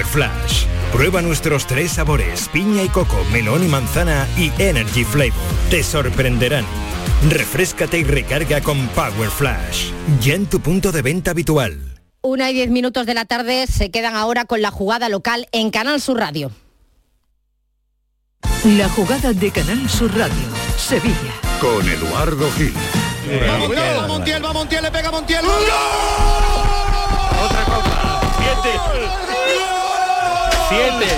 Power Flash. Prueba nuestros tres sabores, piña y coco, melón y manzana y Energy Flavor. Te sorprenderán. Refrescate y recarga con Power Flash. Ya en tu punto de venta habitual. Una y diez minutos de la tarde se quedan ahora con la jugada local en Canal Sur Radio. La jugada de Canal Sur Radio, Sevilla. Con Eduardo Gil. Va Montiel, va Montiel, va Montiel, le pega Montiel. Otra copa. Siete. Siete.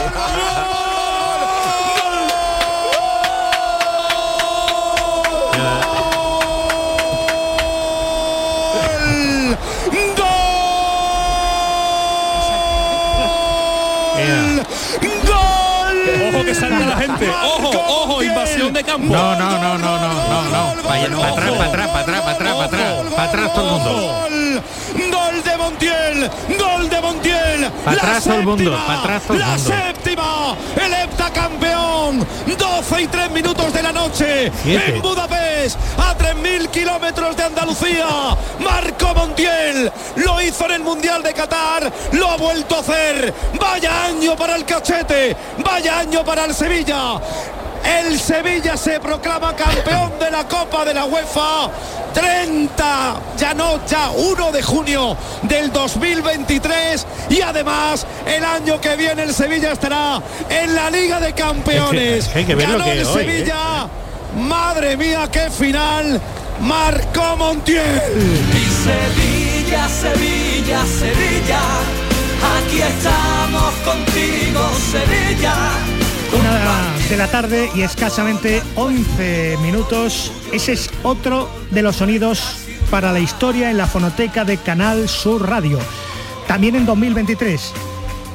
¡Gol! Ojo que salta la gente. Ojo, ojo, invasión de campo. No, no, no, no, no, no, no. Vaya, para atrás, para atrás, para atrás, para atrás, para atrás, para atrás todo el mundo. Gol, de Montiel, gol de Montiel. Pa' La atrás todo el mundo, séptima, pa' atrás todo el La mundo. séptima, el heptacampeón. 12 y 3 minutos de la noche Siete. en Budapest, a 3.000 kilómetros de Andalucía. Marco Montiel lo hizo en el Mundial de Qatar, lo ha vuelto a hacer. Vaya año para el cachete, vaya año para el Sevilla. El Sevilla se proclama campeón de la Copa de la UEFA. 30, ya no, ya 1 de junio del 2023 y además el año que viene el Sevilla estará en la Liga de Campeones. Es que hay que ver lo Ganó que el hoy, ¿eh? Sevilla. Madre mía, qué final. Marcó Montiel. Sevilla, Sevilla, Sevilla, aquí estamos contigo, Sevilla. Una de la tarde y escasamente 11 minutos. Ese es otro de los sonidos para la historia en la fonoteca de Canal Sur Radio. También en 2023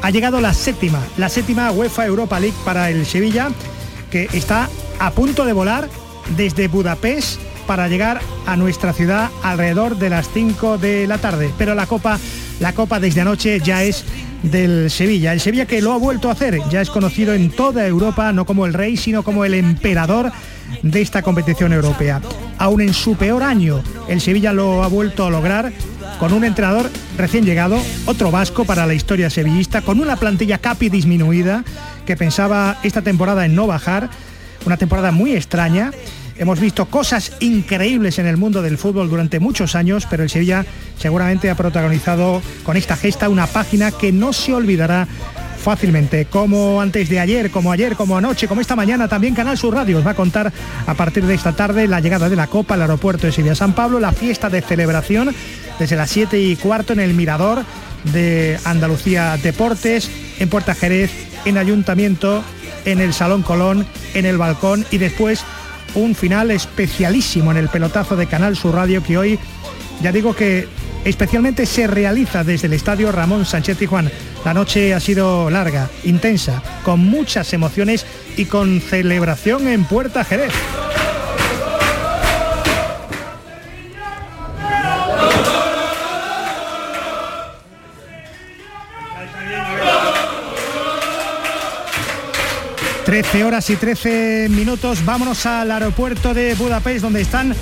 ha llegado la séptima, la séptima UEFA Europa League para el Sevilla, que está a punto de volar desde Budapest para llegar a nuestra ciudad alrededor de las 5 de la tarde. Pero la copa, la copa desde anoche ya es del Sevilla. El Sevilla que lo ha vuelto a hacer, ya es conocido en toda Europa, no como el rey, sino como el emperador de esta competición europea. Aún en su peor año, el Sevilla lo ha vuelto a lograr con un entrenador recién llegado, otro vasco para la historia sevillista, con una plantilla capi disminuida que pensaba esta temporada en no bajar, una temporada muy extraña. Hemos visto cosas increíbles en el mundo del fútbol durante muchos años, pero el Sevilla seguramente ha protagonizado con esta gesta una página que no se olvidará fácilmente, como antes de ayer, como ayer, como anoche, como esta mañana, también Canal Sur Radio os va a contar a partir de esta tarde la llegada de la Copa al aeropuerto de Sevilla San Pablo, la fiesta de celebración desde las 7 y cuarto en el Mirador de Andalucía Deportes, en Puerta Jerez, en Ayuntamiento, en el Salón Colón, en el balcón y después un final especialísimo en el pelotazo de Canal Sur Radio que hoy ya digo que especialmente se realiza desde el estadio Ramón Sánchez Tijuán. La noche ha sido larga, intensa, con muchas emociones y con celebración en Puerta Jerez. Trece horas y 13 minutos. Vámonos al aeropuerto de Budapest, donde están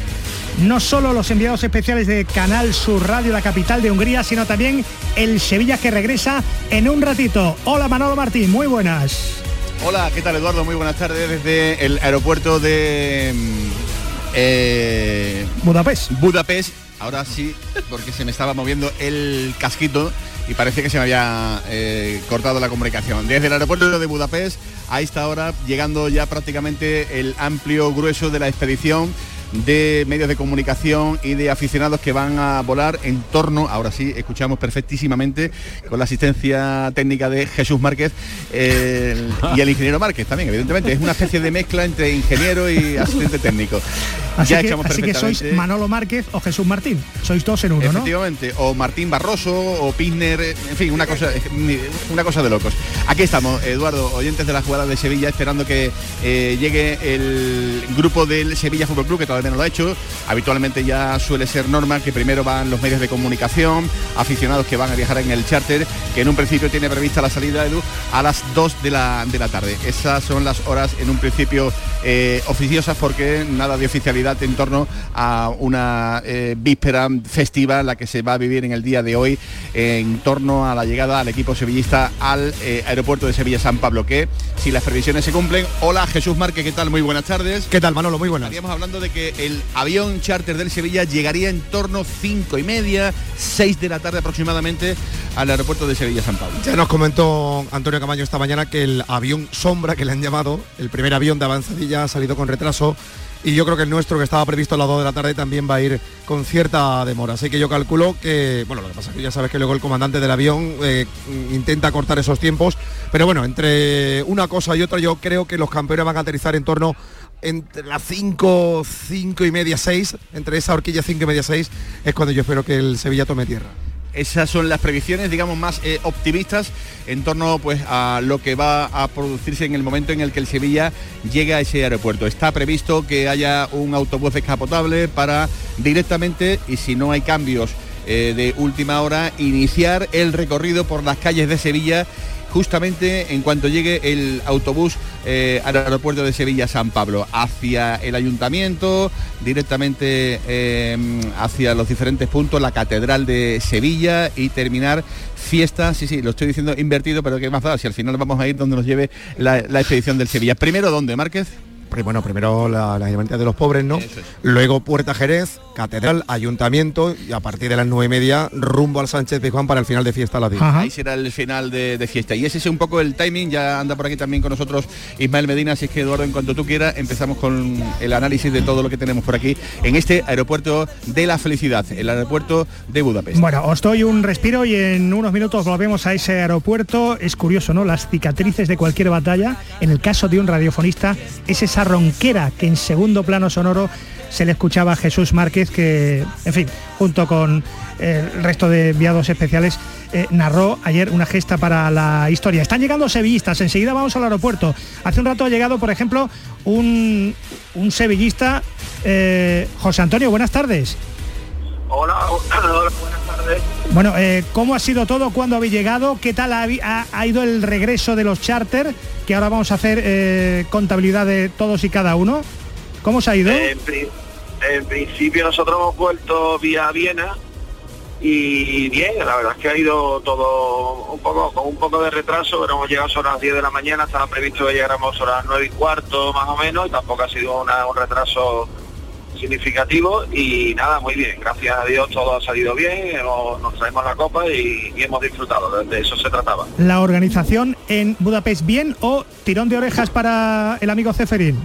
no solo los enviados especiales de Canal Sur Radio, la capital de Hungría, sino también el Sevilla que regresa en un ratito. Hola Manolo Martín, muy buenas. Hola, ¿qué tal Eduardo? Muy buenas tardes desde el aeropuerto de mm, eh, Budapest. Budapest. Ahora sí, porque se me estaba moviendo el casquito y parece que se me había eh, cortado la comunicación. Desde el aeropuerto de Budapest, a esta hora, llegando ya prácticamente el amplio grueso de la expedición de medios de comunicación y de aficionados que van a volar en torno, ahora sí, escuchamos perfectísimamente con la asistencia técnica de Jesús Márquez y el ingeniero Márquez también, evidentemente. Es una especie de mezcla entre ingeniero y asistente técnico. Así, ya que, echamos así que sois Manolo Márquez o Jesús Martín. Sois dos en uno, ¿no? Efectivamente, o Martín Barroso, o Pisner, eh, en fin, una cosa, una cosa de locos. Aquí estamos, Eduardo, oyentes de la jugada de Sevilla, esperando que eh, llegue el grupo del Sevilla Fútbol Club, que todavía no lo ha hecho. Habitualmente ya suele ser norma que primero van los medios de comunicación, aficionados que van a viajar en el charter, que en un principio tiene prevista la salida, Edu, a las 2 de la, de la tarde. Esas son las horas en un principio eh, oficiosas porque nada de oficialidad en torno a una eh, víspera festiva, la que se va a vivir en el día de hoy, en torno a la llegada al equipo sevillista al eh, aeropuerto de Sevilla San Pablo, que si las previsiones se cumplen. Hola Jesús Márquez, ¿qué tal? Muy buenas tardes. ¿Qué tal Manolo? Muy buenas. Estaríamos hablando de que el avión charter del Sevilla llegaría en torno cinco y media, 6 de la tarde aproximadamente al aeropuerto de Sevilla San Pablo. Ya nos comentó Antonio Camaño esta mañana que el avión sombra que le han llamado, el primer avión de avanzadilla ha salido con retraso y yo creo que el nuestro que estaba previsto a las 2 de la tarde también va a ir con cierta demora. Así que yo calculo que, bueno, lo que pasa es que ya sabes que luego el comandante del avión eh, intenta cortar esos tiempos, pero bueno, entre una cosa y otra yo creo que los campeones van a aterrizar en torno entre las 5, 5 y media, 6, entre esa horquilla 5 y media, 6, es cuando yo espero que el Sevilla tome tierra. Esas son las previsiones, digamos, más eh, optimistas en torno pues, a lo que va a producirse en el momento en el que el Sevilla llegue a ese aeropuerto. Está previsto que haya un autobús descapotable para directamente, y si no hay cambios eh, de última hora, iniciar el recorrido por las calles de Sevilla justamente en cuanto llegue el autobús eh, al aeropuerto de Sevilla San Pablo, hacia el ayuntamiento, directamente eh, hacia los diferentes puntos, la Catedral de Sevilla y terminar fiesta, sí, sí, lo estoy diciendo invertido, pero ¿qué más da? Si al final vamos a ir donde nos lleve la, la expedición del Sevilla. Primero, ¿dónde, Márquez? bueno, primero la, la de los pobres, ¿no? Luego Puerta Jerez, Catedral, Ayuntamiento y a partir de las nueve y media rumbo al Sánchez de Juan para el final de fiesta a las 10. Ahí será el final de, fiesta. Y ese es un poco el timing, ya anda por aquí también con nosotros Ismael Medina, así es que Eduardo, en cuanto tú quieras, empezamos con el análisis de todo lo que tenemos por aquí en este aeropuerto de la felicidad, el aeropuerto de Budapest. Bueno, os doy un respiro y en unos minutos volvemos a ese aeropuerto. Es curioso, ¿no? Las cicatrices de cualquier batalla, en el caso de un radiofonista, es esa ronquera que en segundo plano sonoro se le escuchaba a Jesús Márquez que, en fin, junto con eh, el resto de enviados especiales, eh, narró ayer una gesta para la historia. Están llegando sevillistas, enseguida vamos al aeropuerto. Hace un rato ha llegado, por ejemplo, un, un sevillista, eh, José Antonio, buenas tardes. Hola, hola, buenas tardes. Bueno, ¿cómo ha sido todo? ¿Cuándo habéis llegado? ¿Qué tal ha, ha, ido el regreso de los charter? Que ahora vamos a hacer contabilidad de todos y cada uno. ¿Cómo se ha ido? en principio nosotros hemos vuelto vía Viena y bien, la verdad es que ha ido todo un poco con un poco de retraso, pero hemos llegado a las 10 de la mañana, estaba previsto que llegáramos a las 9 y cuarto más o menos, y tampoco ha sido un retraso significativo y nada, muy bien, gracias a Dios todo ha salido bien, nos traemos la copa y, y, hemos disfrutado, de eso se trataba. ¿La organización en Budapest bien o tirón de orejas para el amigo Ceferín?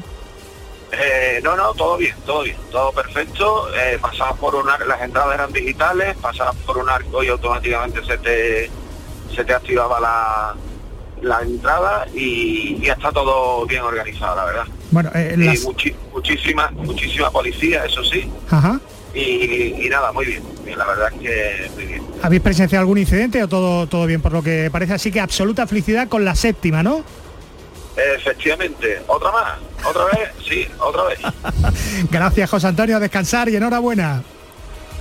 Eh, no, no, todo bien, todo bien, todo perfecto. Eh, pasabas por un arco, las entradas eran digitales, pasabas por un arco y automáticamente se te, se te activaba la, la entrada y ya está todo bien organizado, la verdad. Bueno, eh, muchísima, muchísima policía, eso sí. Y, nada, muy bien, la verdad es que muy bien. ¿Habéis presenciado algún incidente o todo, todo bien por lo que parece? Así que absoluta felicidad con la séptima, ¿no? Efectivamente, otra más, otra vez, sí, otra vez. Gracias José Antonio, a descansar y enhorabuena.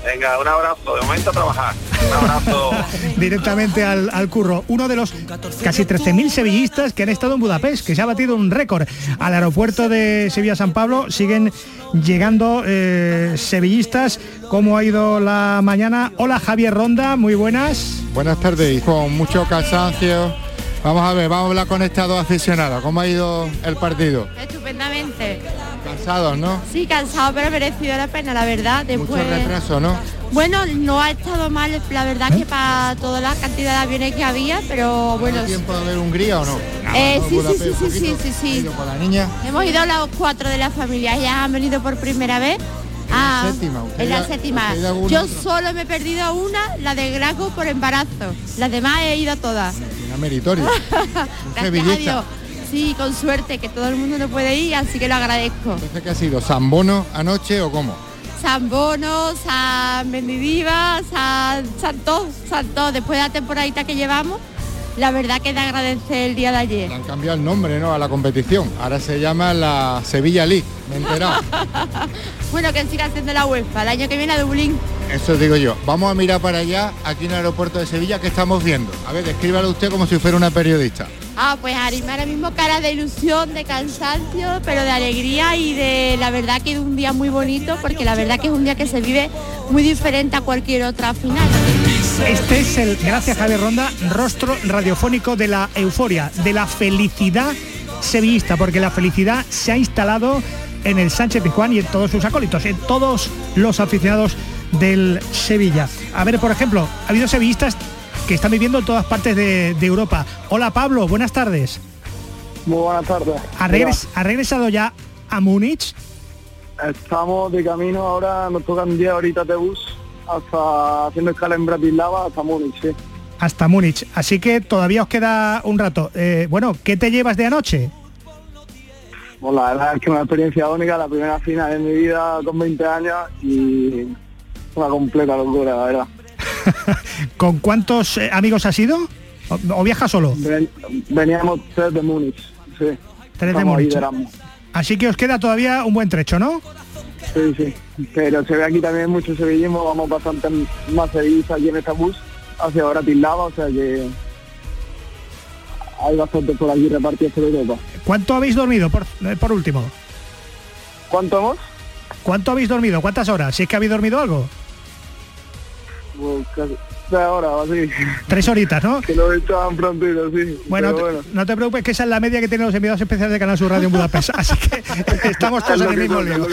Venga, un abrazo, de momento a trabajar. Un abrazo. Directamente al, curro. Uno de los casi 13.000 sevillistas que han estado en Budapest, que se ha batido un récord. Al aeropuerto de Sevilla-San Pablo siguen llegando eh, sevillistas. ¿Cómo ha ido la mañana? Hola Javier Ronda, muy buenas. Buenas tardes, con mucho cansancio Vamos a ver, vamos a hablar con estos aficionados. ¿Cómo ha ido el partido? Estupendamente. Cansados, ¿no? Sí, cansado, pero merecido la pena, la verdad. Después... Mucho retraso, ¿no? Bueno, no ha estado mal, la verdad que para toda la cantidad de aviones que había, pero bueno. tiempo de ver Hungría o no? Eh, sí, sí, sí, sí, sí, sí, sí, la niña. Hemos ido los cuatro de la familia, ya han venido por primera vez. Ah, séptima, en la séptima. Yo solo me he perdido una, la de Graco por embarazo. Las demás he ido a todas. Meritoria. Gracias Sí, con suerte, que todo el mundo no puede ir, así que lo agradezco. Entonces, ¿qué ha sido? ¿San Bono anoche o cómo? San Bono, San Bendidiva, San, Santo, Santo, después de la temporadita que llevamos, la verdad que te agradece el día de ayer. Le han cambiado el nombre, ¿no? A la competición. Ahora se llama la Sevilla League, me he enterado. bueno, que siga siendo la UEFA, el año que viene a Dublín. Eso digo yo. Vamos a mirar para allá, aquí en el aeropuerto de Sevilla, que estamos viendo. A ver, descríbalo usted como si fuera una periodista. Ah, pues Arima ahora mismo cara de ilusión, de cansancio, pero de alegría y de la verdad que es un día muy bonito, porque la verdad que es un día que se vive muy diferente a cualquier otra final. Este es el, gracias Javier Ronda, rostro radiofónico de la euforia, de la felicidad sevillista, porque la felicidad se ha instalado en el Sánchez Pizjuán y en todos sus acólitos, en todos los aficionados del Sevilla. A ver, por ejemplo, ha habido sevillistas que están viviendo en todas partes de, Europa. Hola Pablo, buenas tardes. Muy buenas tardes. ¿Ha, regresado ya a Múnich? Estamos de camino ahora, nos tocan 10 horitas de bus hasta haciendo escala en Bratislava hasta Múnich, sí. Hasta Múnich. Así que todavía os queda un rato. Eh, bueno, ¿qué te llevas de anoche? Bueno, la verdad es que una experiencia única, la primera final de mi vida con 20 años y una completa locura, la verdad. ¿Con cuántos eh, amigos has ido? ¿O, viajas solo? veníamos tres de Múnich, sí. Tres de Múnich. Así que os queda todavía un buen trecho, ¿no? Sí, sí. Pero se ve aquí también mucho sevillismo, vamos bastante más sevillistas aquí en esta bus hacia Bratislava, o sea que hay bastante por aquí repartidos por Europa. ¿Cuánto habéis dormido, por, eh, por último? ¿Cuánto hemos? ¿Cuánto habéis dormido? ¿Cuántas horas? Si es que habéis dormido algo tres horas así. Tres horitas, ¿no? Que lo echaban prontito, sí. Bueno, no te preocupes que esa es la media que tienen los enviados especiales de Canal Sur Radio en Budapest. Así que estamos todos en el mismo lío.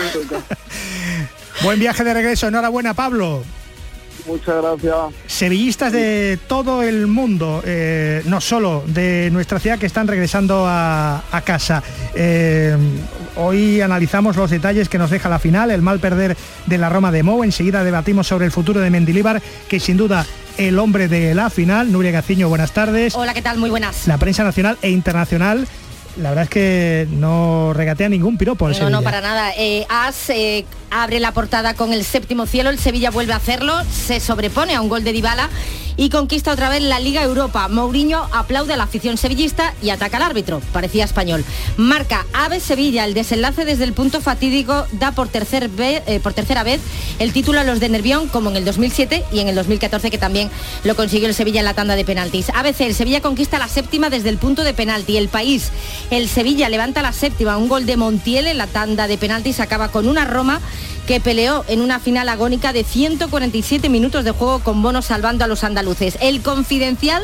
Buen viaje de regreso. Enhorabuena, Pablo. Muchas gracias. Sevillistas de todo el mundo, eh, no solo de nuestra ciudad, que están regresando a, casa. Eh, hoy analizamos los detalles que nos deja la final, el mal perder de la Roma de Mou. Enseguida debatimos sobre el futuro de Mendilíbar, que sin duda el hombre de la final. Nuria Gaciño, buenas tardes. Hola, ¿qué tal? Muy buenas. La prensa nacional e internacional la verdad es que no regatea ningún piropo. no, no, para nada. Eh, eh, abre la portada con el séptimo cielo, el Sevilla vuelve a hacerlo, se sobrepone a un gol de Dybala y conquista otra vez la Liga Europa. Mourinho aplaude a la afición sevillista y ataca al árbitro, parecía español. Marca Ave Sevilla, el desenlace desde el punto fatídico da por, eh, por tercera vez el título a los de Nervión, como en el 2007 y en el 2014 que también lo consiguió el Sevilla en la tanda de penaltis. ABC, el Sevilla conquista la séptima desde el punto de penalti. El país, el Sevilla levanta la séptima, un gol de Montiel en la tanda de penaltis acaba con una Roma que peleó en una final agónica de 147 minutos de juego con Bono salvando a los andaluces. El confidencial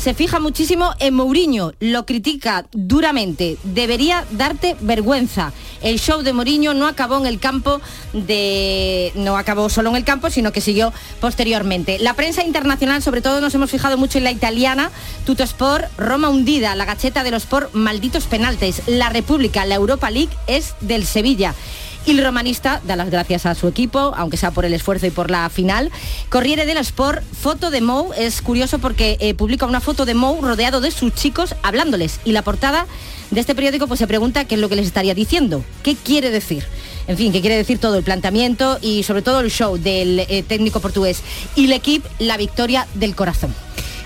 se fija muchísimo en Mourinho, lo critica duramente. Debería darte vergüenza. El show de Mourinho no acabó en el campo de no acabó solo en el campo, sino que siguió posteriormente. La prensa internacional, sobre todo nos hemos fijado mucho en la italiana, Sport, Roma hundida, la gacheta de los por malditos penaltes. La República, la Europa League es del Sevilla. Y el romanista da las gracias a su equipo, aunque sea por el esfuerzo y por la final. Corriere dello Sport, foto de Mou, es curioso porque eh, publica una foto de Mou rodeado de sus chicos hablándoles. Y la portada de este periódico pues se pregunta qué es lo que les estaría diciendo, qué quiere decir. En fin, qué quiere decir todo el planteamiento y sobre todo el show del eh, técnico portugués. Y el equipo, la victoria del corazón.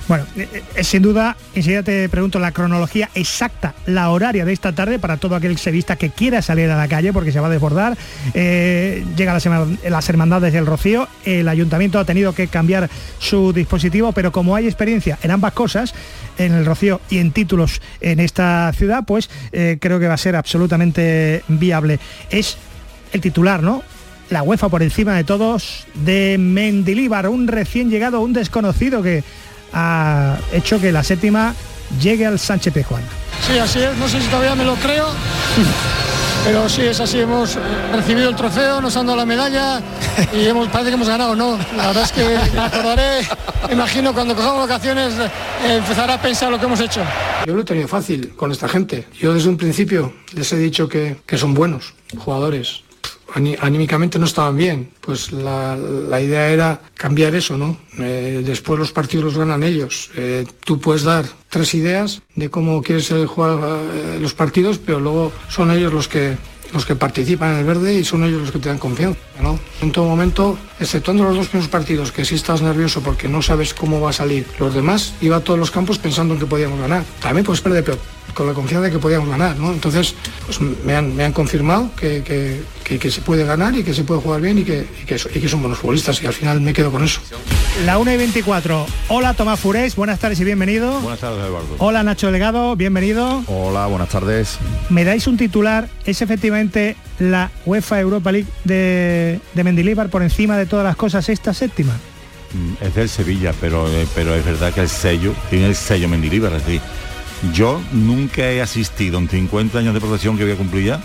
Bueno, eh, eh, sin duda, enseguida te pregunto la cronología exacta, la horaria de esta tarde para todo aquel sevista que quiera salir a la calle porque se va a desbordar. Eh, llega la las hermandades del Rocío, el ayuntamiento ha tenido que cambiar su dispositivo, pero como hay experiencia en ambas cosas, en el Rocío y en títulos en esta ciudad, pues creo que va a ser absolutamente viable. Es el titular, ¿no? la UEFA por encima de todos de Mendilíbar, un recién llegado, un desconocido que ha hecho que la séptima llegue al Sánchez Pejuan. Sí, así es, no sé si todavía me lo creo, pero sí, es así, hemos recibido el trofeo, nos han dado la medalla y hemos, parece que hemos ganado, ¿no? La verdad es que me acordaré, imagino cuando cojamos vacaciones eh, empezará a pensar lo que hemos hecho. Yo lo he tenido fácil con esta gente. Yo desde un principio les he dicho que, que son buenos jugadores, anímicamente no estaban bien. Pues la, idea era cambiar eso, ¿no? Eh, después los partidos los ganan ellos. Eh, tú puedes dar tres ideas de cómo quieres jugar eh, los partidos, pero luego son ellos los que los que participan en el verde y son ellos los que te dan confianza. ¿no? En todo momento, exceptuando los dos primeros partidos, que sí estás nervioso porque no sabes cómo va a salir, los demás iba a todos los campos pensando en que podíamos ganar. También puedes perder, pero con la confianza de que podíamos ganar. ¿no? Entonces, pues me han, me han confirmado que, que, que- que se puede ganar y que se puede jugar bien y que, y que, so- y que son buenos futbolistas y al final me quedo con eso. La 1 y 24. Hola Tomás Furés, buenas tardes y bienvenido. Buenas tardes, Eduardo. Hola Nacho Delgado, bienvenido. Hola, buenas tardes. Me dais un titular, es efectivamente la UEFA Europa League de, de Mendilibar por encima de todas las cosas esta séptima. Mm, Es del Sevilla, pero, eh, pero es verdad que el sello, tiene el sello Mendilibar, es decir, yo nunca he asistido en 50 años de profesión que voy a cumplir ya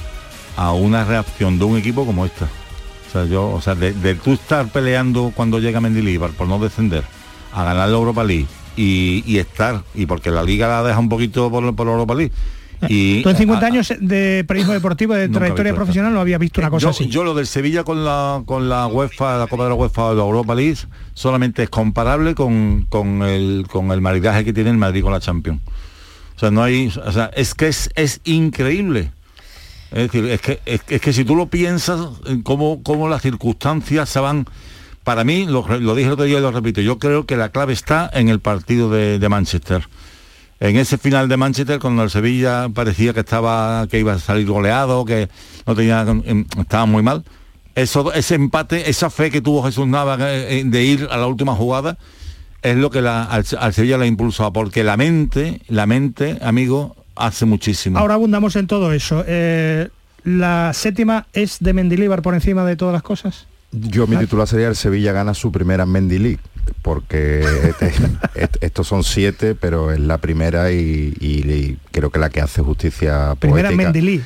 a una reacción de un equipo como esta. O sea, yo, o sea, de, de tú estar peleando cuando llega Mendilibar por no descender, a ganar la Europa League y, y estar, y porque la liga la deja un poquito por, por la Europa League. Y, Tú en 50 a- años de periodismo deportivo, de trayectoria profesional, no había visto una cosa yo, así. yo lo del Sevilla con la con la UEFA, la Copa de la UEFA o la Europa League solamente es comparable con, con el con el maridaje que tiene el Madrid con la Champions. O sea, no hay, o sea, es que es, es increíble. Es decir, es que, es, que- si tú lo piensas, en cómo, cómo las circunstancias se van. Para mí, lo, lo dije el otro día y lo repito, yo creo que la clave está en el partido de, de Manchester. En ese final de Manchester, cuando el Sevilla parecía que estaba, que iba a salir goleado, que no tenía, estaba muy mal. Eso, ese empate, esa fe que tuvo Jesús Nava eh, eh, de ir a la última jugada, es lo que la- al, al Sevilla le impulsó, porque la mente, la mente, amigo, hace muchísimo. Ahora abundamos en todo eso. Eh, la séptima es de Mendilibar por encima de todas las cosas. Yo mi titular sería el Sevilla gana su primera Mendy League, porque este- est- estos son siete, pero es la primera y, y- y creo que la que hace justicia Primera poética. Mendilí. Mendy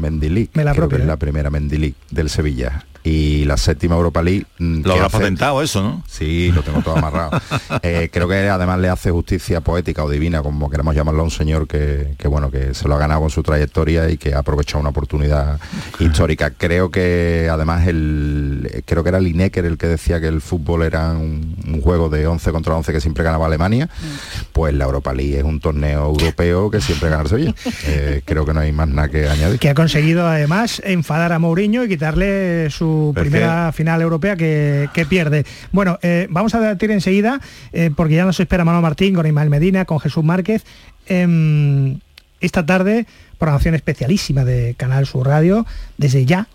League, Me la creo que es ¿eh? la primera Mendy League del Sevilla. Y la séptima Europa League... mm, Lo habrá hace- patentado eso, ¿no? Sí, lo tengo todo amarrado. Eh, creo que además le hace justicia poética o divina, como queramos llamarlo a un señor que, que, bueno, que se lo ha ganado con su trayectoria y que ha aprovechado una oportunidad histórica. Creo que además el creo que era Lineker el que decía que el fútbol era un, un juego de 11 contra 11 que siempre ganaba Alemania. Pues la Europa League es un torneo europeo que siempre gana el Sevilla. Eh, creo que no hay más nada que añadir. que ha conseguido además enfadar a Mourinho y quitarle su primera final europea que, que pierde. Bueno, eh, vamos a debatir enseguida, eh, porque ya nos espera Manuel Martín con Ismael Medina, con Jesús Márquez. Em, esta tarde, programación especialísima de Canal Sur Radio, desde ya.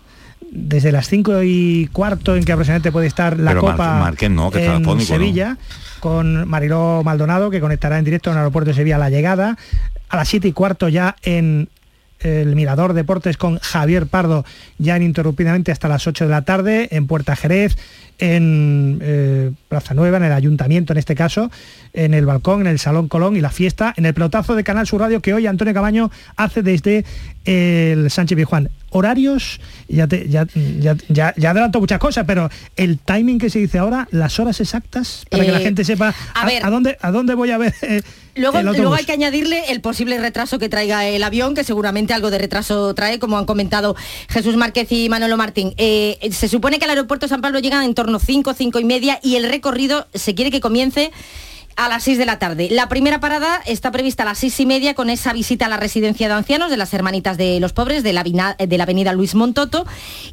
Desde las 5 y cuarto en que aproximadamente puede estar la Pero Copa Márquez no, que está en. Sevilla, con Mariló Maldonado, que conectará en directo en el aeropuerto de Sevilla a la llegada. A las 7 y cuarto ya en el Mirador Deportes con Javier Pardo ya ininterrumpidamente hasta las 8 de la tarde, en Puerta Jerez, en eh, Plaza Nueva, en el Ayuntamiento en este caso, en el Balcón, en el Salón Colón y la fiesta, en el pelotazo de Canal Sur Radio que hoy Antonio Camaño hace desde el Sánchez Pizjuán. Horarios, ya, te- ya, ya, ya, ya adelanto muchas cosas, pero el timing que se dice ahora, las horas exactas, para que la Eh, gente sepa a a, ver. a dónde, a dónde voy a ver eh, Luego, el luego hay que añadirle el posible retraso que traiga el avión, que seguramente algo de retraso trae, como han comentado Jesús Márquez y Manolo Martín. Eh, se supone que al aeropuerto de San Pablo llegan en torno 5, 5 y media y el recorrido se quiere que comience a las 6 de la tarde. La primera parada está prevista a las 6 y media con esa visita a la residencia de ancianos de las Hermanitas de los Pobres de la, de la avenida Luis Montoto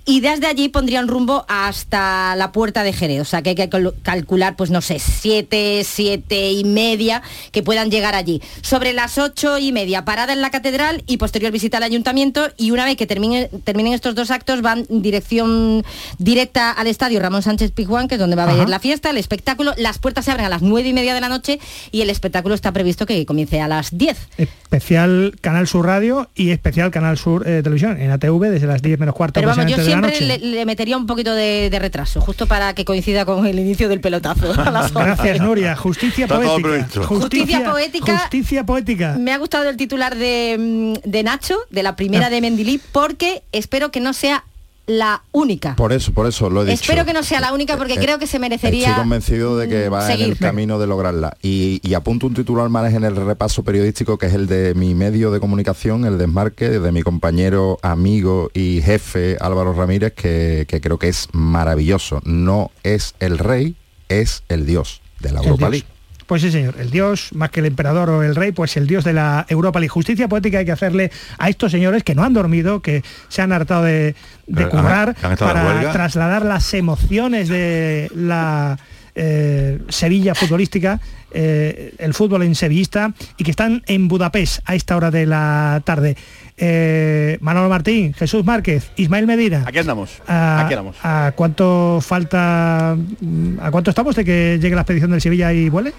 y desde allí pondrían rumbo hasta la puerta de Jerez. O sea que hay que cal- calcular, pues no sé, 7, 7 y media que puedan llegar allí. Sobre las 8 y media, parada en la catedral y posterior visita al ayuntamiento y una vez que termine- terminen estos dos actos van dirección directa al estadio Ramón Sánchez Pizjuán, que es donde va a Ajá. la fiesta, el espectáculo. Las puertas se abren a las 9 y media de la noche y el espectáculo está previsto que comience a las 10. especial Canal Sur Radio y especial Canal Sur eh, Televisión en ATV desde las 10 menos cuarto Pero vamos, yo siempre le, le metería un poquito de, de retraso, justo para que coincida con el inicio del pelotazo. a las once. Gracias Nuria, justicia poética. previsto. Justicia poética. Justicia poética. Me ha gustado el titular de, mm, de Nacho, de la primera Ah. de Mendilí, porque espero que no sea la única. Por eso, por eso lo he dicho. Espero que no sea la única porque Eh, creo que se merecería Estoy convencido de que va en el camino de lograrla. Y, y apunto un titular más en el repaso periodístico que es el de mi medio de comunicación, el desmarque, de mi compañero, amigo y jefe Álvaro Ramírez, que, que creo que es maravilloso. No es el rey, es el dios de la Europa. League. Pues sí, señor, el dios, más que el emperador o el rey, pues el dios de la Europa League. Justicia poética hay que hacerle a estos señores que no han dormido, que se han hartado de, de currar ¿han- han estado de para trasladar las emociones de la eh, Sevilla futbolística, eh, el fútbol en sevillista, y que están en Budapest a esta hora de la tarde. Eh, Manolo Martín, Jesús Márquez, Ismael Medina. Aquí andamos. ¿A, Aquí andamos. ¿A cuánto falta, a cuánto estamos de que llegue la expedición del Sevilla y vuele?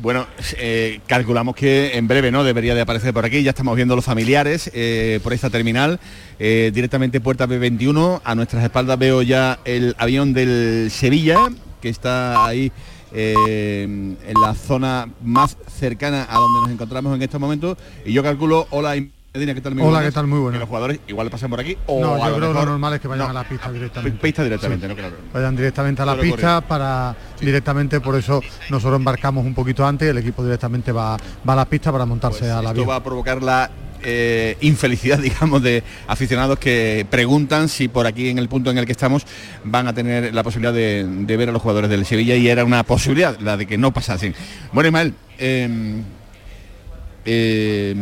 Bueno, eh, calculamos que en breve no debería de aparecer por aquí. Ya estamos viendo los familiares eh, por esta terminal. Eh, directamente puerta B21. A nuestras espaldas veo ya el avión del Sevilla, que está ahí en la zona más cercana a donde nos encontramos en estos momentos. Y yo calculo, hola Medina, ¿qué tal? Muy Hola, buenas. ¿qué tal? Muy buenas. Que los jugadores igual pasan por aquí. O No, a yo lo creo que mejor- lo normal es que vayan no, a la pista directamente. Pista directamente, Sí. no claro. Vayan directamente a la pista para directamente, por eso nosotros embarcamos un poquito antes, el equipo directamente va, va a la pista para montarse Pues Esto avión. va a provocar la eh, infelicidad, digamos, de aficionados que preguntan si por aquí en el punto en el que estamos van a tener la posibilidad de, de ver a los jugadores del Sevilla y era una posibilidad, la de que no pasasen. Bueno, Ismael, eh, eh,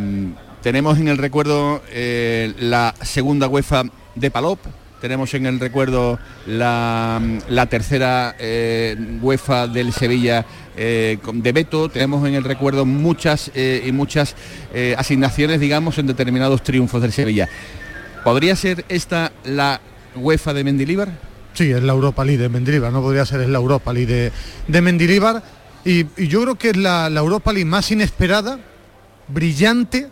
tenemos en el recuerdo eh, la segunda UEFA de Palop, tenemos en el recuerdo la, la tercera eh, UEFA del Sevilla eh, de Beto, tenemos en el recuerdo muchas eh, y muchas eh, asignaciones, digamos, en determinados triunfos del Sevilla. ¿Podría ser esta la UEFA de Mendilíbar? Sí, es la Europa League de Mendilibar, no podría ser, es la Europa League de, de Mendilibar. Y, y yo creo que es la, la Europa League más inesperada, brillante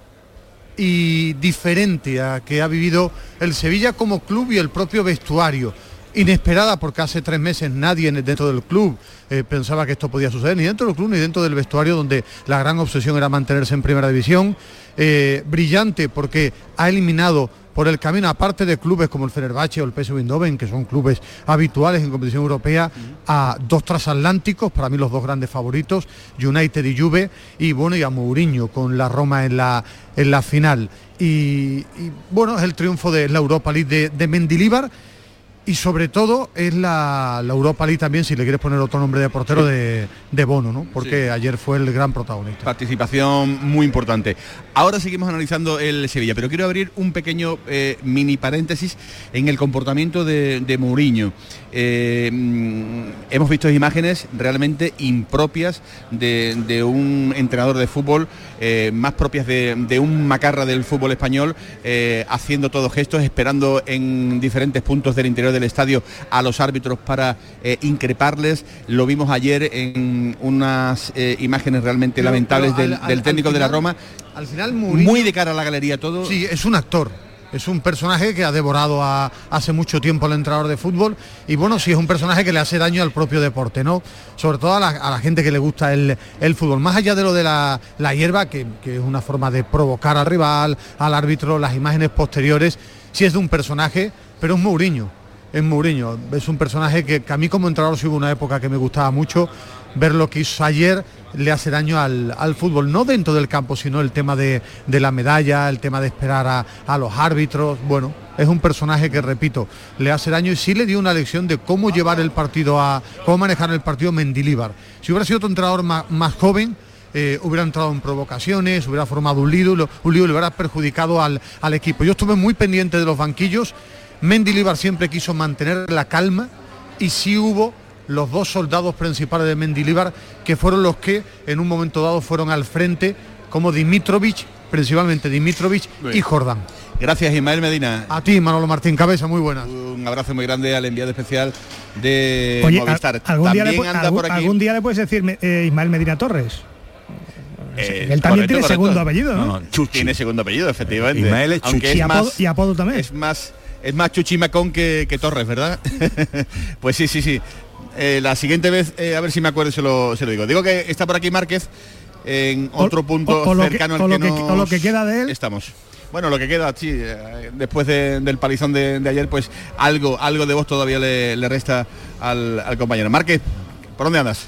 y diferente a que ha vivido el Sevilla como club y el propio vestuario. Inesperada porque hace tres meses nadie en- dentro del club eh, pensaba que esto podía suceder, ni dentro del club ni dentro del vestuario donde la gran obsesión era mantenerse en primera división. Eh, brillante porque ha eliminado por el camino, aparte de clubes como el Fenerbahce o el PSV Eindhoven, que son clubes habituales en competición europea, a dos transatlánticos, para mí los dos grandes favoritos, United y Juve, y bueno, y a Mourinho con la Roma en la, en la final. Y, y, bueno, es el triunfo de la Europa League de, de Mendilíbar. Y sobre todo es la, la Europa League también, si le quieres poner otro nombre de portero, de, de Bono, ¿no? Porque ayer fue el gran protagonista. Participación muy importante. Ahora seguimos analizando el Sevilla, pero quiero abrir un pequeño eh, mini paréntesis en el comportamiento de, de Mourinho. Eh, mm, hemos visto imágenes realmente impropias de, de un entrenador de fútbol, eh, más propias de, de un macarra del fútbol español, haciendo todos gestos, esperando en diferentes puntos del interior del estadio a los árbitros para eh, increparles. Lo vimos ayer en unas eh, imágenes realmente Pero- lamentables pero del, al- técnico al de la Roma. Al final Mourinho- Muy de cara a la galería todo. Sí, es un actor. Es un personaje que ha devorado a- hace mucho tiempo al entrenador de fútbol y bueno, sí es un personaje que le hace daño al propio deporte, ¿no? Sobre todo a la, a la gente que le gusta el, el fútbol. Más allá de lo de la, la hierba, que, que es una forma de provocar al rival, al árbitro, las imágenes posteriores, sí es de un personaje, pero es Mourinho. Es Mourinho. Es un personaje que, a mí como entrenador sí hubo una época que me gustaba mucho. Ver lo que hizo ayer le hace daño al, al fútbol, no dentro del campo, sino el tema de, de la medalla, el tema de esperar a, a los árbitros. Bueno, es un personaje que, repito, le hace daño y sí le dio una lección de cómo llevar el partido a, cómo manejar el partido Mendilíbar. Si hubiera sido otro entrenador más, más joven, eh, hubiera entrado en provocaciones, hubiera formado un lío, un lío le hubiera perjudicado al, al equipo. Yo estuve muy pendiente de los banquillos. Mendilíbar siempre quiso mantener la calma y sí hubo los dos soldados principales de Mendilíbar que fueron los que en un momento dado fueron al frente como Dimitrovic, principalmente Dimitrovic Muy y. Jordán. Gracias Ismael Medina. A ti, Manolo Martín Cabeza, muy buenas. Un abrazo muy grande al enviado especial de Oye, Movistar. al- algún, día le, anda algún- por aquí. algún día le puedes decir eh, Ismael Medina Torres. Eh, Él también correcto, tiene correcto. segundo apellido, ¿no? Tiene segundo apellido, efectivamente. Ismael es. Y es apodo, más, y apodo también. es más, es más Chuchimacón que, que Torres, ¿verdad? pues sí, sí, sí. Eh, la siguiente vez, eh, a ver si me acuerdo, se lo, se lo digo. Digo que está por aquí Márquez en O- otro punto o- o lo que- cercano al que, que- nos o lo que queda de él. Estamos. Bueno, lo que queda, sí, eh, después de- del palizón de, de ayer, pues algo, algo de voz todavía le, le resta al, al compañero. Márquez, ¿por dónde andas?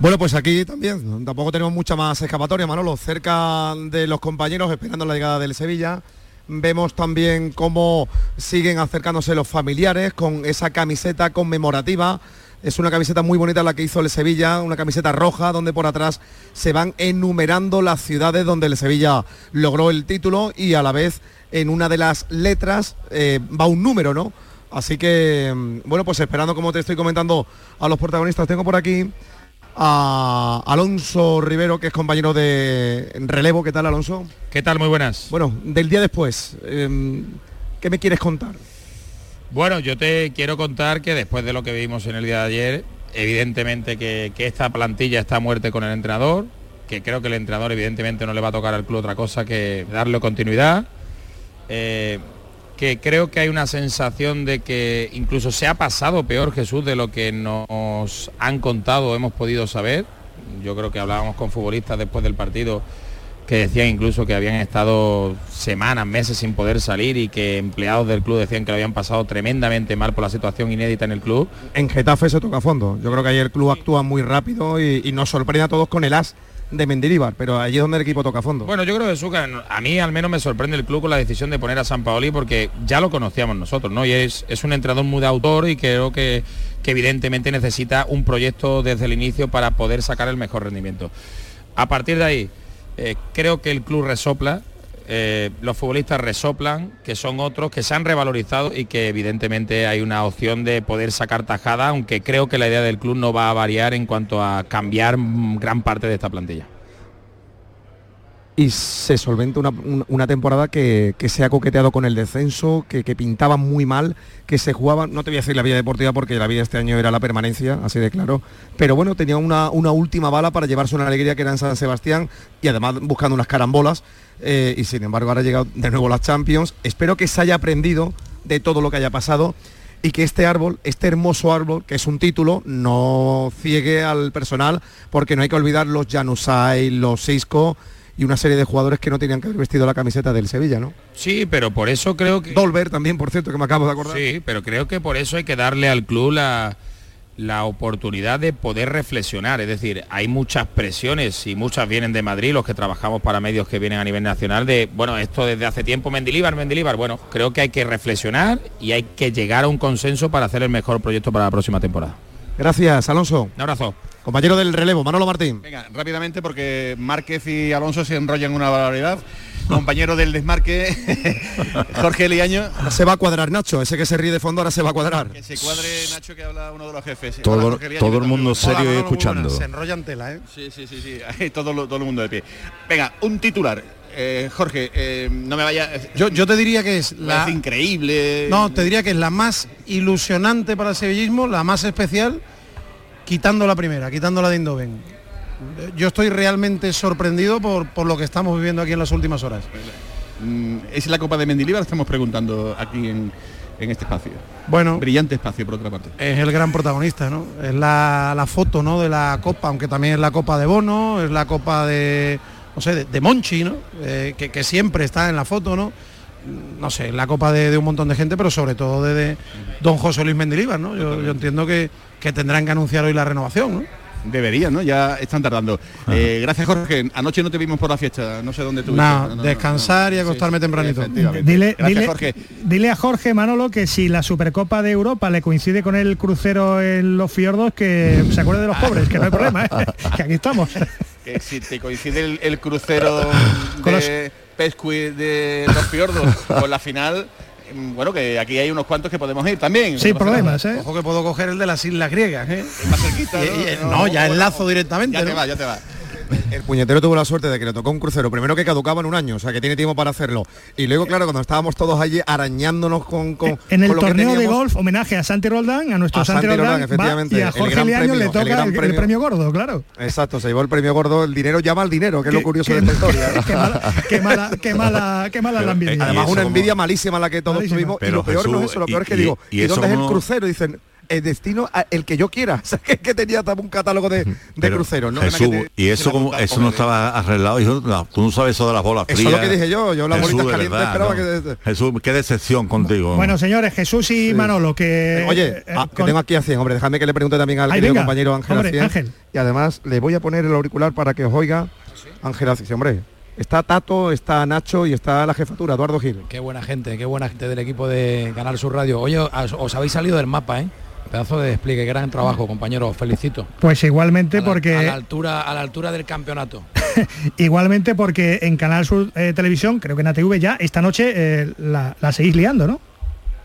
Bueno, pues aquí también, tampoco tenemos mucha más escapatoria, Manolo, cerca de los compañeros esperando la llegada del Sevilla. Vemos también cómo siguen acercándose los familiares con esa camiseta conmemorativa Es una camiseta muy bonita la que hizo el Sevilla, una camiseta roja donde por atrás se van enumerando las ciudades donde el Sevilla logró el título y a la vez en una de las letras eh, va un número, ¿no? Así que, mm, bueno, pues esperando como te estoy comentando a los protagonistas, tengo por aquí a Alonso Rivero, que es compañero de relevo. ¿Qué tal, Alonso? ¿Qué tal? Muy buenas. Bueno, del día después, em, ¿qué me quieres contar? Bueno, yo te quiero contar que después de lo que vimos en el día de ayer, evidentemente que, que esta plantilla está a muerte con el entrenador, que creo que el entrenador evidentemente no le va a tocar al club otra cosa que darle continuidad. Eh, que creo que hay una sensación de que incluso se ha pasado peor Jesús de lo que nos han contado hemos podido saber. Yo creo que hablábamos con futbolistas después del partido que decían incluso que habían estado semanas, meses sin poder salir y que empleados del club decían que lo habían pasado tremendamente mal por la situación inédita en el club. En Getafe se toca a fondo. Yo creo que ahí el club actúa muy rápido y nos sorprende a todos con el as de Mendilibar, pero allí es donde el equipo toca fondo. Bueno, yo creo que Zucca, a mí al menos me sorprende el club con la decisión de poner a San Paoli porque ya lo conocíamos nosotros, ¿no? Y es, es un entrenador muy de autor y creo que, que evidentemente necesita un proyecto desde el inicio para poder sacar el mejor rendimiento. A partir de ahí, eh, creo que el club resopla, eh, los futbolistas resoplan, que son otros que se han revalorizado y que evidentemente hay una opción de poder sacar tajada, aunque creo que la idea del club no va a variar en cuanto a cambiar gran parte de esta plantilla. Y se solventa una, un- una temporada que, que se ha coqueteado con el descenso, que, que pintaba muy mal, que se jugaba, no te voy a decir la vida deportiva porque la vida este año era la permanencia, así de claro, pero bueno, tenía una, una última bala para llevarse una alegría que era en San Sebastián y además buscando unas carambolas eh, y sin embargo ahora ha llegado de nuevo las Champions. Espero que se haya aprendido de todo lo que haya pasado y que este árbol, este hermoso árbol, que es un título, no ciegue al personal, porque no hay que olvidar los Janusay, los Cisco y una serie de jugadores que no tenían que haber vestido la camiseta del Sevilla, ¿no? Sí, pero por eso creo que... Dolber también, por cierto, que me acabo de acordar. Sí, pero creo que por eso hay que darle al club la, la oportunidad de poder reflexionar. Es decir, hay muchas presiones y muchas vienen de Madrid, los que trabajamos para medios que vienen a nivel nacional, de, bueno, esto desde hace tiempo, Mendilíbar, Mendilíbar. Bueno, creo que hay que reflexionar y hay que llegar a un consenso para hacer el mejor proyecto para la próxima temporada. Gracias, Alonso. Un abrazo. Compañero del relevo, Manolo Martín. Venga, rápidamente porque Márquez y Alonso se enrollan una barbaridad. Compañero del desmarque, Jorge Liaño. Ahora se va a cuadrar Nacho, ese que se ríe de fondo ahora se va a cuadrar. Que se cuadre Nacho que habla uno de los jefes. Todo- Hola, Jorge Liaño, todo ¿qué el mundo serio Hola, y escuchando. Se enrollan tela, ¿eh? Sí, sí, sí, sí. Ahí todo, todo el mundo de pie. Venga, un titular. Eh, Jorge, eh, no me vaya. Yo, yo te diría que es la... Es increíble. No, te diría que es la más ilusionante para el sevillismo, la más especial, quitando la primera, quitando la de Indoven. Yo estoy realmente sorprendido por, por lo que estamos viviendo aquí en las últimas horas. Mm, ¿Es la Copa de Mendilibar? Estamos preguntando aquí en, en este espacio. Bueno. Brillante espacio, por otra parte. Es el gran protagonista, ¿no? Es la, la foto, ¿no? De la copa, aunque también es la copa de Bono, es la copa de, no sé, de, Monchi, ¿no? Eh, que, siempre está en la foto, ¿no? No sé, la copa de, un montón de gente, pero sobre todo de, don José Luis Mendilibar, ¿no? Yo, entiendo que, tendrán que anunciar hoy la renovación, ¿no? Deberían, ¿no? Ya están tardando. Eh, gracias, Jorge. Anoche no te vimos por la fiesta. No sé dónde tú No, descansar y acostarme tempranito. Dile, Gracias, dile- Jorge. dile a Jorge Manolo que si la Supercopa de Europa le coincide con el crucero en los fiordos, que se acuerde de los pobres, que no hay problema, ¿eh? que aquí estamos. Que si te coincide el, el crucero Con de de los fiordos con la final, bueno, que aquí hay unos cuantos que podemos ir también. Sin problemas, ¿eh? Ojo que puedo coger el de las Islas Griegas, ¿eh? Más cerquita, Y- y- no, ya enlazo directamente. Ya te va, ya te va. El puñetero tuvo la suerte de que le tocó un crucero, primero que caducaba en un año, o sea que tiene tiempo para hacerlo. Y luego, claro, cuando estábamos todos allí arañándonos con, con En el con lo que torneo de golf, homenaje a Santi Roldán, a nuestro A Santi, Santi Roldán, Roldán, efectivamente, va, y a el Jorge gran Leaño premio, le el toca gran el, el premio. gordo, claro. Exacto, se llevó el premio gordo, el dinero llama al dinero, que es lo curioso de esta historia. qué mala, qué mala, qué mala, qué mala la envidia. Además, una como- envidia malísima la que todos Malísima. tuvimos. y lo peor no es eso, lo y- peor es que y- digo, y ¿y, eso dónde es el crucero? Dicen, el destino a- el que yo quiera. O sea, que, que tenía un catálogo de, cruceros, ¿no? Jesús, Que te- y eso como eso no estaba arreglado, hijo, no, tú no sabes eso de las bolas Eso frías. es lo que dije yo, yo las Jesús, bolitas de calientes verdad, esperaba ¿no? que... Jesús, qué decepción contigo. Bueno, señores, Jesús y Manolo, que... Oye, eh, ah, que tengo aquí a 100, hombre, déjame que le pregunte también al Ay, querido venga, compañero Ángel hombre, Acien. Ángel. Y además le voy a poner el auricular para que os oiga Ángel Acien. Hombre, está Tato, está Nacho y está la jefatura, Eduardo Gil. Qué buena gente, qué buena gente del equipo de Canal Sur Radio. Oye, os, os habéis salido del mapa, ¿eh? Pedazo de despliegue, gran trabajo, compañero, os felicito. Pues igualmente A la- porque a la altura, a la altura del campeonato. igualmente porque en Canal Sur eh, Televisión, creo que en ATV ya esta noche eh, la, la seguís liando, ¿no?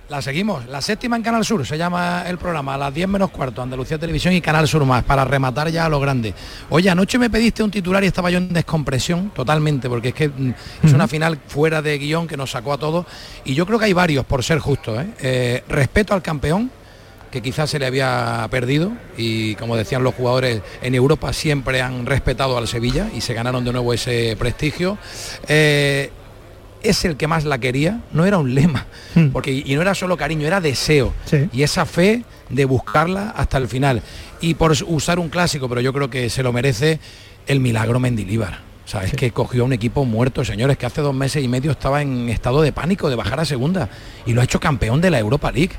La seguimos, la séptima en Canal Sur, se llama el programa, a las 10 menos cuarto, Andalucía Televisión y Canal Sur más, para rematar ya a lo grande. Oye, anoche me pediste un titular y estaba yo en descompresión totalmente, porque es que mm, es una final fuera de guion que nos sacó a todos, y yo creo que hay varios, por ser justo. ¿eh? Eh, respeto al campeón, que quizás se le había perdido, y como decían los jugadores, en Europa siempre han respetado al Sevilla y se ganaron de nuevo ese prestigio. Eh, es el que más la quería, no era un lema, porque y no era solo cariño, era deseo. Y esa fe de buscarla hasta el final. Y por usar un clásico, pero yo creo que se lo merece el milagro Mendilíbar. O sea, es que cogió a un equipo muerto, señores, que hace dos meses y medio estaba en estado de pánico de bajar a segunda y lo ha hecho campeón de la Europa League.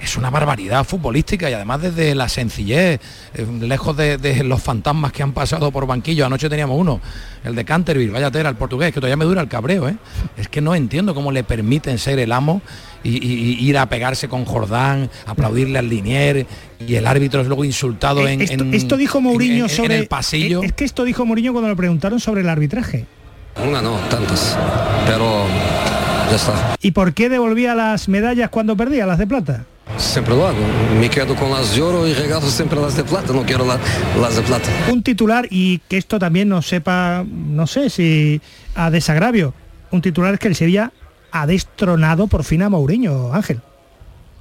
Es una barbaridad futbolística y además desde la sencillez, eh, lejos de, de los fantasmas que han pasado por banquillo. Anoche teníamos uno, el de Canterville, vaya tela, el portugués, que todavía me dura el cabreo. ¿eh? Es que no entiendo cómo le permiten ser el amo y, y- y ir a pegarse con Jordán, aplaudirle al Linier y el árbitro es luego insultado en, Eh, esto, en- esto dijo Mourinho en- en- sobre en el pasillo. Es que esto dijo Mourinho cuando le preguntaron sobre el arbitraje. Una no, tantas. Pero ya está. ¿Y por qué devolvía las medallas cuando perdía, las de plata? Siempre lo hago. Me quedo con las de oro y regalo siempre las de plata. No quiero la- las de plata. Un titular y que esto también nos sepa, no sé si a desagravio. Un titular es que el Sevilla ha destronado por fin a Mourinho, Ángel.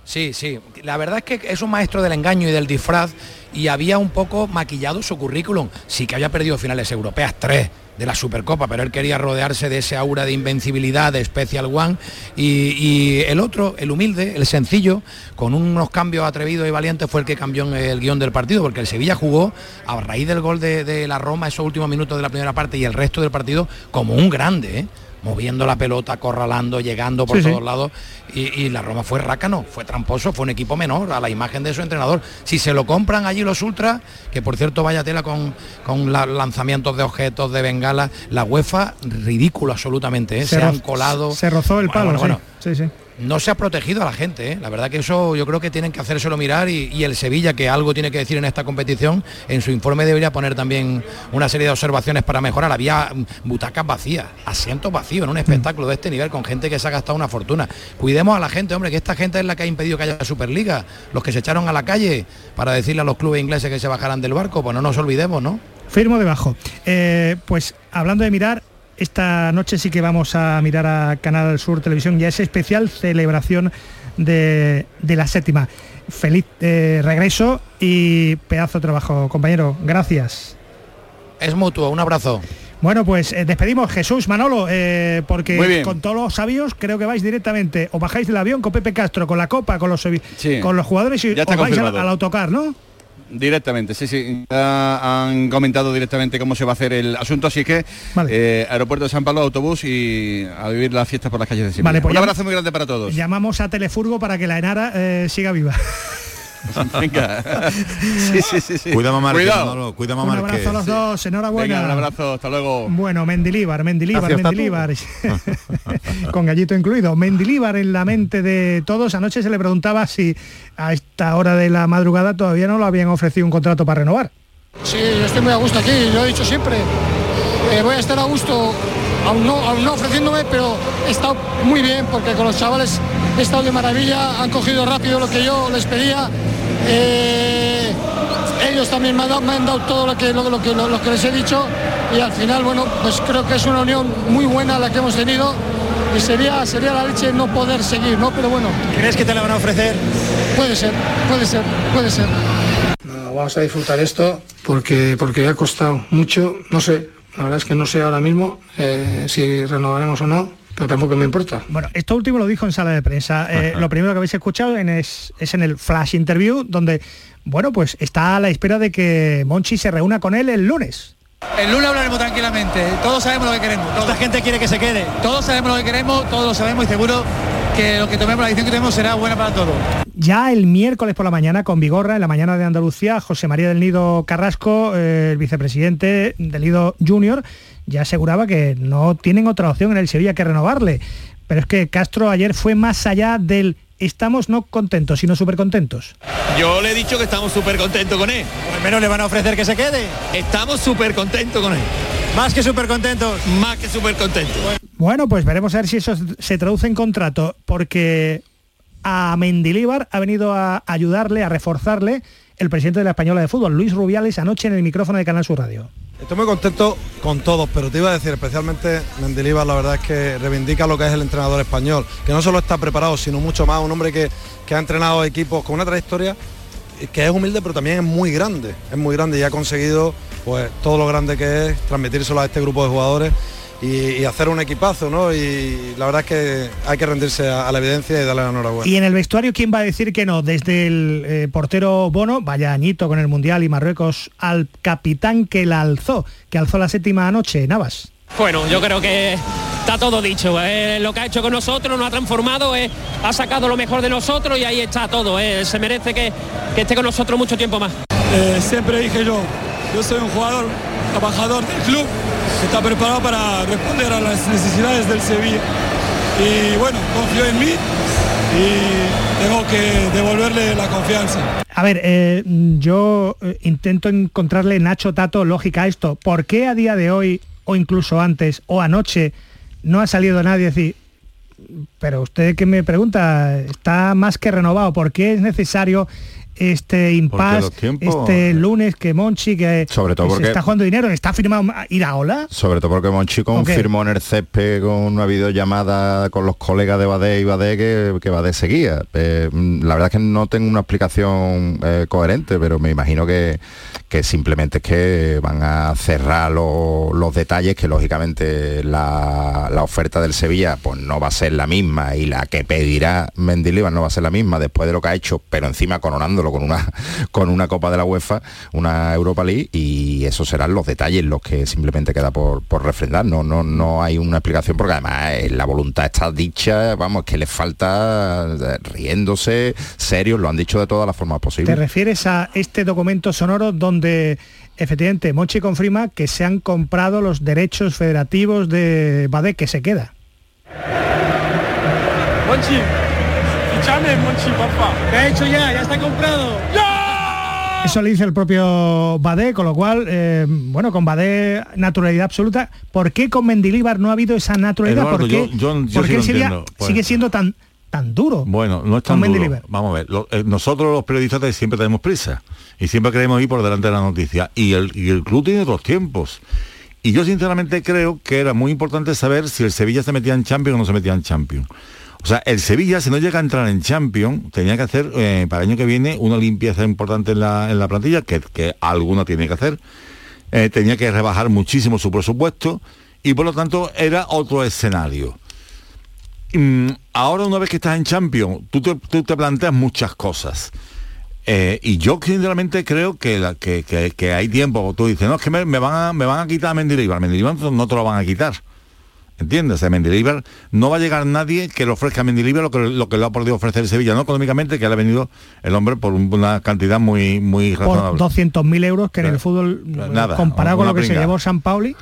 Sí, sí. La verdad es que es un maestro del engaño y del disfraz y había un poco maquillado su currículum. Sí que había perdido finales europeas, tres de la Supercopa, pero él quería rodearse de ese aura de invencibilidad, de Special One. Y, el otro, el humilde, el sencillo, con unos cambios atrevidos y valientes, fue el que cambió el guion del partido, porque el Sevilla jugó a raíz del gol de, de la Roma, esos últimos minutos de la primera parte y el resto del partido, como un grande, ¿eh? Moviendo la pelota, acorralando, llegando por Sí, sí. todos lados. Y, y la Roma fue rácano, fue tramposo, fue un equipo menor a la imagen de su entrenador. Si se lo compran allí los ultras, que por cierto vaya tela con, con la- lanzamientos de objetos, de bengala, la UEFA ridículo absolutamente, ¿eh? se, han colado. Se rozó el palo, bueno, bueno. sí. No se ha protegido a la gente, ¿eh? la verdad que eso yo creo que tienen que hacérselo mirar y, el Sevilla, que algo tiene que decir en esta competición, en su informe debería poner también una serie de observaciones para mejorar. Había butacas vacías, asientos vacíos en un espectáculo de este nivel con gente que se ha gastado una fortuna. Cuidemos a la gente, hombre, que esta gente es la que ha impedido que haya Superliga, los que se echaron a la calle para decirle a los clubes ingleses que se bajaran del barco, pues no nos olvidemos, ¿no? Firmo debajo. Eh, pues hablando de mirar, esta noche sí que vamos a mirar a Canal Sur Televisión ya esa especial celebración de, de la séptima. Feliz eh, regreso y pedazo de trabajo, compañero. Gracias. Es mutuo, un abrazo. Bueno, pues eh, despedimos Jesús Manolo, eh, porque con todos los sabios creo que vais directamente, o bajáis del avión con Pepe Castro, con la copa, con los, Sí. con los jugadores y os vais al autocar, ¿no? Directamente, sí, sí. Ya han comentado directamente cómo se va a hacer el asunto, así que eh, aeropuerto de San Pablo, autobús y a vivir las fiestas por las calles de Sevilla. Vale, pues Un abrazo muy grande para todos. Llamamos a Telefurgo para que la Enara eh, siga viva. Venga. sí, sí, sí, sí. Cuida mamá, Cuidado. Manolo, cuida Un abrazo a los dos, enhorabuena. Venga, un abrazo, hasta luego. Bueno, Mendilíbar, Mendilíbar. Mendilíbar. Con gallito incluido. Mendilíbar en la mente de todos. Anoche se le preguntaba si a esta hora de la madrugada todavía no lo habían ofrecido un contrato para renovar. Sí, yo estoy muy a gusto aquí, lo he dicho siempre. Eh, voy a estar a gusto, aún no, aún no ofreciéndome, pero he estado muy bien porque con los chavales he estado de maravilla, han cogido rápido lo que yo les pedía. Eh, ellos también me han dado, me han dado todo lo que, lo, lo que, lo, lo que les he dicho y al final, bueno, pues creo que es una unión muy buena la que hemos tenido y sería, sería la leche no poder seguir, ¿no? Pero bueno. ¿Crees que te la van a ofrecer? Puede ser, puede ser, puede ser. No, vamos a disfrutar esto porque, porque ha costado mucho, no sé, la verdad es que no sé ahora mismo eh, si renovaremos o no, pero tampoco me importa. Bueno, esto último lo dijo en sala de prensa. Eh, lo primero que habéis escuchado en es, es en el flash interview, donde, bueno, pues está a la espera de que Monchi se reúna con él el lunes. El lunes hablaremos tranquilamente, todos sabemos lo que queremos. Toda gente quiere que se quede. Todos sabemos lo que queremos, todos lo sabemos y seguro que lo que tomemos, la decisión que tomemos será buena para todos. Ya el miércoles por la mañana con Vigorra, en la mañana de Andalucía, José María del Nido Carrasco, eh, el vicepresidente del Nido Junior, ya aseguraba que no tienen otra opción en el Sevilla que renovarle. Pero es que Castro ayer fue más allá del estamos no contentos, sino súper contentos. Yo le he dicho que estamos súper contentos con él. Al menos le van a ofrecer que se quede. Estamos súper contentos con él. Más que súper contentos. Más que súper contentos. Bueno, pues veremos a ver si eso se traduce en contrato, porque a Mendilíbar ha venido a ayudarle, a reforzarle el presidente de la Española de Fútbol, Luis Rubiales, anoche en el micrófono de Canal Sur Radio. Estoy muy contento con todos, pero te iba a decir, especialmente Mendilibar, la verdad es que reivindica lo que es el entrenador español, que no solo está preparado, sino mucho más, un hombre que, que ha entrenado equipos con una trayectoria que es humilde, pero también es muy grande, es muy grande y ha conseguido pues todo lo grande que es, transmitírselo a este grupo de jugadores y, y hacer un equipazo, ¿no? Y la verdad es que hay que rendirse a, a la evidencia y darle la enhorabuena. Y en el vestuario, ¿quién va a decir que no? Desde el eh, portero Bono, vaya añito con el Mundial y Marruecos, al capitán que la alzó, que alzó la séptima anoche, Navas. Bueno, yo creo que está todo dicho. eh, lo que ha hecho con nosotros, nos ha transformado, eh, ha sacado lo mejor de nosotros y ahí está todo. eh, se merece que, que esté con nosotros mucho tiempo más. Eh, siempre dije yo, yo soy un jugador trabajador del club está preparado para responder a las necesidades del Sevilla. Y bueno, confío en mí y tengo que devolverle la confianza. A ver, eh, yo eh, intento encontrarle, Nacho Tato, lógica a esto. ¿Por qué a día de hoy, o incluso antes, o anoche, no ha salido nadie a decir, pero usted que me pregunta, está más que renovado, ¿por qué es necesario este tiempos- este lunes que Monchi que, Sobre todo se porque- está jugando dinero, está firmado ir a Ola? Sobre todo porque Monchi confirmó en el césped con una videollamada con los colegas de Badé y Badé que, que Badé seguía. Eh, la verdad es que no tengo una explicación eh, coherente, pero me imagino que, que simplemente es que van a cerrar lo- los detalles, que lógicamente la, la oferta del Sevilla pues no va a ser la misma y la que pedirá Mendilibar no va a ser la misma después de lo que ha hecho, pero encima coronándolo con una, con una Copa de la UEFA, una Europa League, y esos serán los detalles los que simplemente queda por, por refrendar. No, no, no hay una explicación porque además eh, la voluntad está dicha, vamos, que les falta eh, riéndose, serios, lo han dicho de todas las formas ¿Te posibles. refieres a este documento sonoro donde efectivamente Monchi confirma que se han comprado los derechos federativos de Badé que se queda? Monchi, fichame Monchi, papá. ¿Qué ha hecho ya? ¿Ya está comprado? Eso le dice el propio Badé, con lo cual, eh, bueno, con Badé naturalidad absoluta. ¿Por qué con Mendilíbar no ha habido esa naturalidad? Eduardo, ¿Por qué, yo- yo- yo por sí qué lo sería- entiendo, pues. sigue siendo tan, tan duro? Bueno, no es tan Con duro. Vamos a ver, lo- eh, nosotros los periodistas siempre tenemos prisa y siempre queremos ir por delante de la noticia y el, y el club tiene otros tiempos. Y yo sinceramente creo que era muy importante saber si el Sevilla se metía en Champions o no se metía en Champions. O sea, el Sevilla, si no llega a entrar en Champions, tenía que hacer eh, para el año que viene una limpieza importante en la, en la plantilla, que, que alguna tiene que hacer. Eh, tenía que rebajar muchísimo su presupuesto y por lo tanto era otro escenario. Mm, ahora una vez que estás en Champions, tú te, tú te planteas muchas cosas. Eh, y yo sinceramente creo que, que, que- hay tiempo. Tú dices, no, es que me, me van, a, me van a quitar a Mendilibar. Mendilibar no te lo van a quitar. ¿Entiendes? A Mendilibar no va a llegar nadie que le ofrezca a Mendilibar lo que, lo que le ha podido ofrecer Sevilla, no económicamente, que le ha venido el hombre por un- una cantidad muy, muy Por razonable. 200.000 euros que en el fútbol, Nada, comparado con lo que se llevó San Pauli,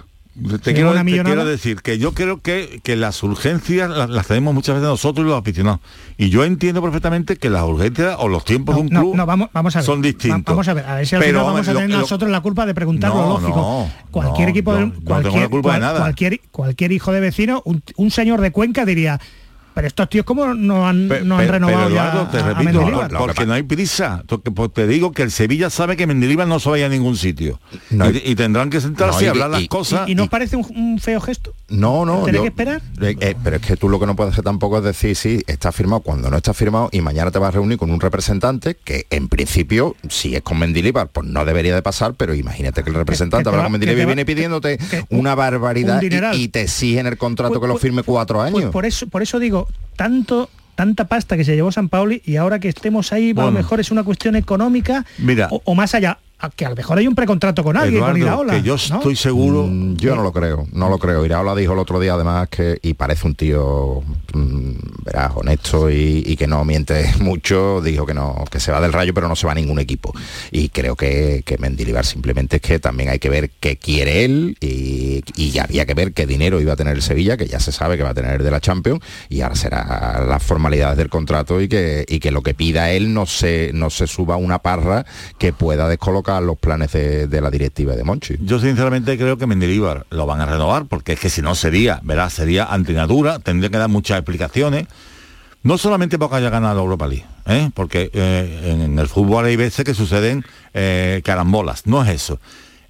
Te quiero, te decir que yo creo que, que las urgencias las, las tenemos muchas veces nosotros y los aficionados. Y yo entiendo perfectamente que las urgencias o los tiempos de un club no, vamos, vamos a ver. son distintos. Vamos a ver, a ver si al Pero, final vamos a tener lo- nosotros la culpa de preguntar lo lógico. cualquier equipo, yo cualquier, la culpa de cual- nada. Cualquier, cualquier hijo de vecino, un, un señor de Cuenca diría, pero estos tíos cómo no han, no han renovado pero, ya te a repito, por- porque no hay prisa. Porque, pues, te digo que el Sevilla sabe que Mendilibar no se vaya a ningún sitio. No. y, y tendrán que sentarse No, y, y- hablar las cosas. ¿Y, y no parece un, un feo gesto? No, no. ¿Tener que esperar? eh, eh, pero es que tú lo que no puedes hacer tampoco es decir, sí, está firmado cuando no está firmado y mañana te vas a reunir con un representante que en principio, si es con Mendilibar, pues no debería de pasar, pero imagínate que el representante habla con Mendilibar y viene pidiéndote que- una barbaridad un y, y te exige en el contrato Pues- que lo pues- firme cuatro Pues años. por eso, por eso digo, tanto tanta pasta que se llevó San Pauli y ahora que estemos ahí, a lo Bueno. mejor es una cuestión económica Mira. o, o más allá. Que a lo mejor hay un precontrato con alguien, con Iraola. que yo ¿no? estoy seguro Mm, yo no lo creo, no lo creo. Iraola dijo el otro día además que, y parece un tío, mm, verás, honesto y, y que no miente mucho, dijo que no, que se va del rayo pero no se va a ningún equipo. Y creo que, que Mendilibar simplemente es que también hay que ver qué quiere él y, y ya había que ver qué dinero iba a tener el Sevilla, que ya se sabe que va a tener de la Champions, y ahora será las formalidades del contrato y que, y que lo que pida él no se, no se suba una parra que pueda descolocar los planes de, la directiva de Monchi. Yo sinceramente creo que Mendilibar lo van a renovar porque es que si no sería, verás, sería antinatura, tendría que dar muchas explicaciones. No solamente porque haya ganado Europa League, ¿eh? porque eh, en el fútbol hay veces que suceden eh, carambolas, no es eso.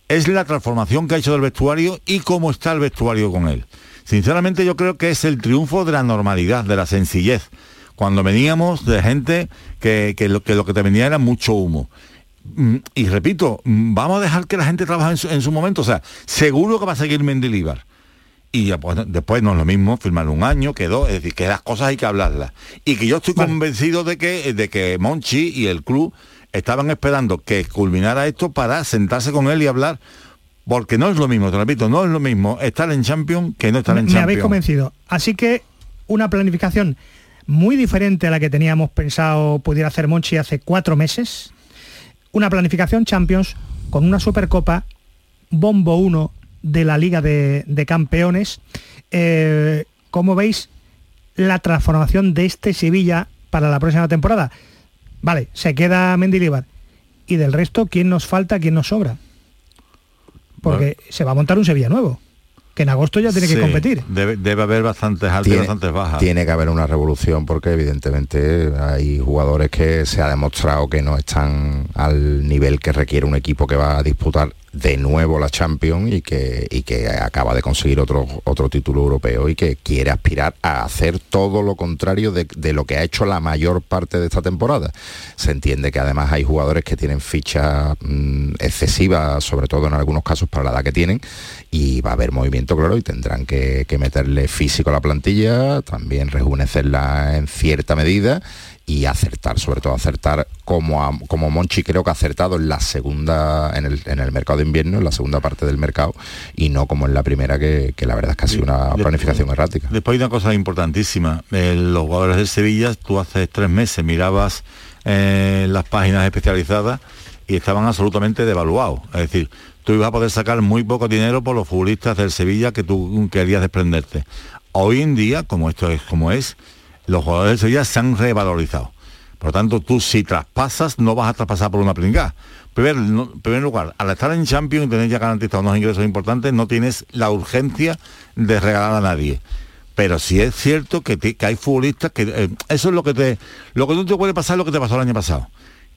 Es la transformación que ha hecho del vestuario y cómo está el vestuario con él. Sinceramente yo creo que es el triunfo de la normalidad, de la sencillez. Cuando veníamos de gente que, que lo, que lo que te venía era mucho humo. Mm, y repito, mm, vamos a dejar que la gente trabaje en su, en su momento. O sea, seguro que va a seguir Mendilibar. Y pues, después no es lo mismo firmar un año que dos, es decir, que las cosas hay que hablarlas. Y que yo estoy convencido de que, de que Monchi y el club estaban esperando que culminara esto para sentarse con él y hablar. Porque no es lo mismo, te repito, no es lo mismo estar en Champions que no estar me, en me habéis Champions. convencido. Así que una planificación muy diferente a la que teníamos pensado pudiera hacer Monchi hace cuatro meses. Una planificación Champions con una Supercopa, bombo 1 de la Liga de, de Campeones. Eh, ¿Cómo veis la transformación de este Sevilla para la próxima temporada? Vale, se queda Mendilibar. Y del resto, ¿quién nos falta, quién nos sobra? Porque se va a montar un Sevilla nuevo, que en agosto ya tiene que competir. Debe, debe haber bastantes altas y Tiene- bastantes bajas. Tiene que haber una revolución porque evidentemente hay jugadores que se ha demostrado que no están al nivel que requiere un equipo que va a disputar de nuevo la Champions y que, y que acaba de conseguir otro, otro título europeo y que quiere aspirar a hacer todo lo contrario de, lo que ha hecho la mayor parte de esta temporada. Se entiende que además hay jugadores que tienen fichas mm, excesivas, sobre todo en algunos casos para la edad que tienen, y va a haber movimiento, claro, y tendrán que, que meterle físico a la plantilla, también rejuvenecerla en cierta medida y acertar, sobre todo acertar como, a- como Monchi creo que ha acertado en la segunda, en el, en el mercado de invierno, en la segunda parte del mercado, y no como en la primera, que, que la verdad es que ha sido una planificación errática. Después hay una cosa importantísima. Eh, los jugadores de Sevilla, tú hace tres meses mirabas eh, las páginas especializadas y estaban absolutamente devaluados. Es decir, tú ibas a poder sacar muy poco dinero por los futbolistas del Sevilla que tú querías desprenderte. Hoy en día, como esto es como es, los jugadores del Sevilla se han revalorizado. Por lo tanto, tú si traspasas, no vas a traspasar por una pringada. Primer, no- primer lugar, al estar en Champions y tener ya garantizado unos ingresos importantes, no tienes la urgencia de regalar a nadie. Pero sí es cierto que hay futbolistas que eh, eso es lo que te lo que no te puede pasar es lo que te pasó el año pasado.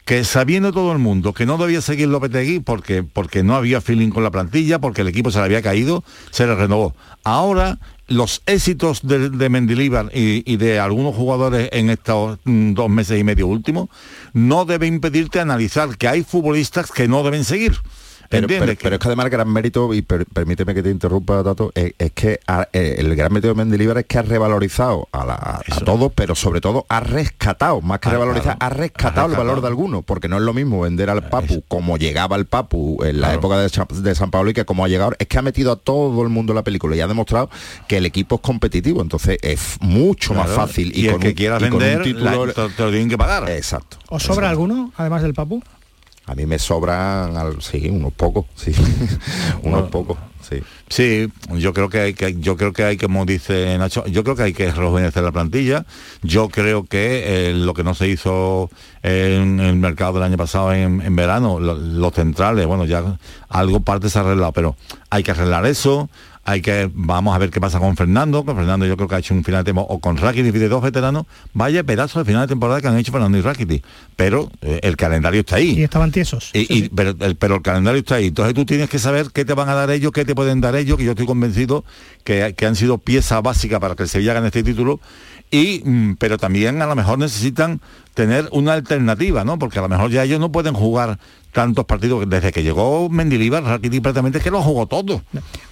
Que sabiendo todo el mundo que no debía seguir Lopetegui porque, porque no había feeling con la plantilla, porque el equipo se le había caído, se le renovó. Ahora los éxitos de, de y, y de algunos jugadores en estos mm, dos meses y medio últimos no debe impedirte analizar que hay futbolistas que no deben seguir. Pero, es que además el gran mérito, y per- permíteme que te interrumpa, Tato, es, es que eh, el gran mérito de Mendilibar es que ha revalorizado a, la- a todos, pero sobre todo ha rescatado, más que Ah, revalorizar, claro. ha rescatado Ha el valor de alguno, porque no es lo mismo vender al Papu como llegaba el Papu en la época de, San Pablo y que como ha llegado, es que ha metido a todo el mundo en la película y ha demostrado que el equipo es competitivo, entonces es mucho más fácil. Y el con que un- quiera y con un vender, título- la- te- te lo tienen que pagar. Exacto. ¿Os sobra alguno, además del Papu? A mí me sobran, al- sí, unos pocos, sí, unos pocos, sí. Sí, yo creo que hay que, yo creo que hay, como dice Nacho, yo creo que hay que rejuvenecer la plantilla. Yo creo que eh, lo que no se hizo en el mercado del año pasado en, en verano, lo- los centrales, bueno, ya algo parte se ha arreglado, pero hay que arreglar eso. Hay que, vamos a ver qué pasa con Fernando, con Fernando yo creo que ha hecho un final de temporada, o con Rakitic de dos veteranos, vaya pedazo de final de temporada que han hecho Fernando y Rakitic. Pero eh, el calendario está ahí. Y estaban tiesos. Y, y- pero, el, pero el calendario está ahí. Entonces tú tienes que saber qué te van a dar ellos, qué te pueden dar ellos, que yo estoy convencido que, que han sido pieza básica para que el Sevilla gane este título. Y, mm, pero también a lo mejor necesitan tener una alternativa, ¿no? Porque a lo mejor ya ellos no pueden jugar tantos partidos. Desde que llegó Mendilibar, Rakitic prácticamente es que lo jugó todo.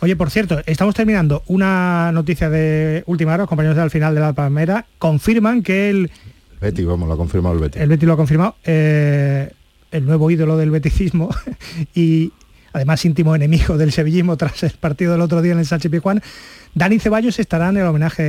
Oye, por cierto, estamos terminando una noticia de última hora, los compañeros del final de la Palmera confirman que el, Betty, vamos, lo ha confirmado el Betty. el Betis lo ha confirmado, eh, el nuevo ídolo del beticismo y además íntimo enemigo del sevillismo tras el partido del otro día en el Sánchez Pizjuán, Dani Ceballos estará en el homenaje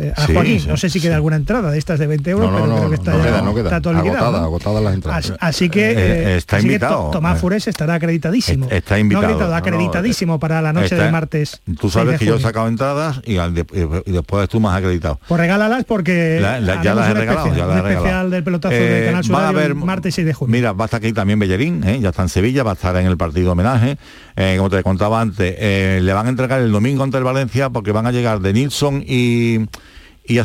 eh, a Sí, Joaquín. sí, no sé si queda alguna entrada de estas de 20 euros, No, no, pero no, creo que está, no ya- queda, está todo liquidado, Agotada, ¿no? agotadas las entradas. Así, así que, Eh, eh, está así invitado. To- Tomás Fures estará acreditadísimo. Está invitado. No acreditado, acreditadísimo para la noche está- del martes. Tú 6 sabes de que yo he sacado entradas y, y después tú más acreditado. Pues regálalas porque La- la- ya las he regalado, especial, ya las he regalado. especial del pelotazo Eh, de Canal Sur a haber- martes 6 de junio. Mira, va a estar aquí también Bellerín, ¿eh? ya está en Sevilla, va a estar en el partido homenaje. Eh, como te contaba antes, eh, le van a entregar el domingo ante el Valencia porque van a llegar de Nilsson y, y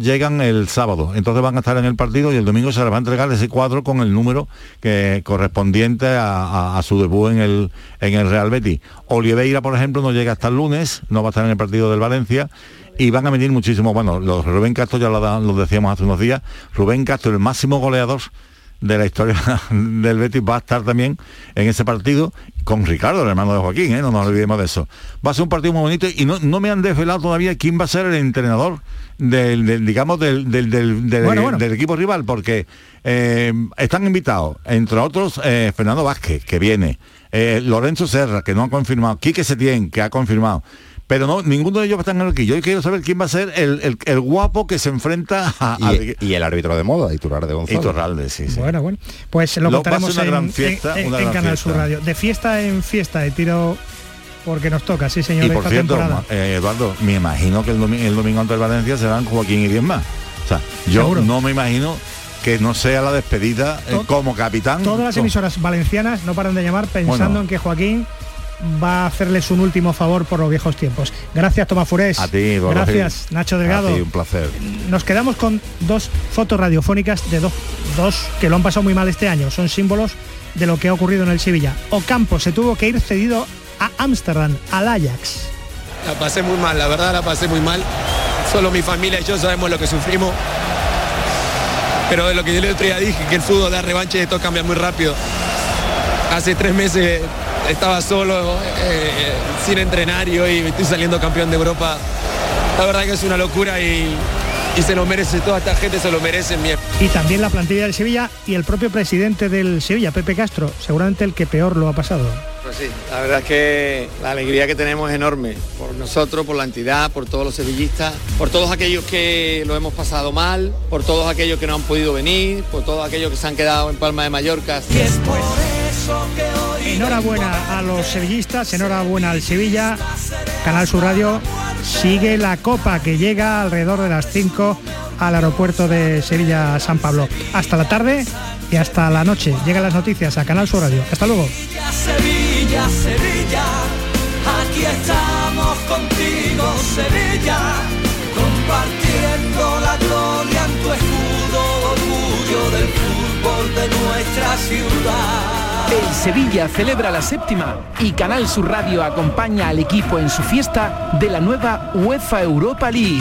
llegan el sábado. Entonces van a estar en el partido y el domingo se les va a entregar ese cuadro con el número que correspondiente a, su debut en el, en el Real Betis. Oliveira, por ejemplo, no llega hasta el lunes, no va a estar en el partido del Valencia. Y van a venir muchísimos, bueno, los Rubén Castro ya lo, lo decíamos hace unos días, Rubén Castro, el máximo goleador de la historia del Betis va a estar también en ese partido con Ricardo, el hermano de Joaquín, ¿eh? no nos olvidemos de eso. Va a ser un partido muy bonito y no, no me han desvelado todavía quién va a ser el entrenador del, del, digamos del, del, del- Bueno, bueno. equipo rival, porque eh, están invitados, entre otros, eh, Fernando Vázquez, que viene, Lorenzo Serra, que no ha confirmado, Quique Setién, que ha confirmado. Pero no, ninguno de ellos va a estar en el equipo. Yo quiero saber quién va a ser el, el- el guapo que se enfrenta a, Y, y el árbitro de moda, Iturralde González. Iturralde, sí, sí. Bueno, bueno. Pues lo, Lo- contaremos una en, gran fiesta, en- una en gran Canal fiesta. Sur Radio. De fiesta en fiesta, de tiro porque nos toca, sí señor, Y por esta cierto, temporada. eh, Eduardo, me imagino que el, domi- el domingo ante el Valencia serán Joaquín y 10 más. O sea, yo Seguro. no me imagino que no sea la despedida eh, To- como capitán. Todas las emisoras valencianas no paran de llamar pensando Bueno. en que Joaquín va a hacerles un último favor por los viejos tiempos. Gracias, Tomás Furés. A ti, Gracias. Nacho Delgado. A ti, un placer. Nos quedamos con dos fotos radiofónicas de dos, dos que lo han pasado muy mal este año. Son símbolos de lo que ha ocurrido en el Sevilla. Ocampo se tuvo que ir cedido a Ámsterdam, al Ajax. La pasé muy mal, la verdad la pasé muy mal. Solo mi familia y yo sabemos lo que sufrimos. Pero de lo que yo el otro día dije, que el fútbol da revancha y esto cambia muy rápido. Hace tres meses estaba solo, eh, sin entrenar y hoy estoy saliendo campeón de Europa. La verdad que es una locura y, y se lo merece, toda esta gente se lo merece. Mi Y también la plantilla del Sevilla y el propio presidente del Sevilla, Pepe Castro, seguramente el que peor lo ha pasado. Pues sí, la verdad es que la alegría que tenemos es enorme, por nosotros, por la entidad, por todos los sevillistas, por todos aquellos que lo hemos pasado mal, por todos aquellos que no han podido venir, por todos aquellos que se han quedado en Palma de Mallorca. Enhorabuena a los sevillistas, enhorabuena al Sevilla. Canal Sur Radio sigue la copa que llega alrededor de las 5 al aeropuerto de Sevilla San Pablo. Hasta la tarde y hasta la noche. Llegan las noticias a Canal Sur Radio. Hasta luego. Orgullo del fútbol de nuestra ciudad. El Sevilla celebra la séptima y Canal Sur Radio acompaña al equipo en su fiesta de la nueva UEFA Europa League.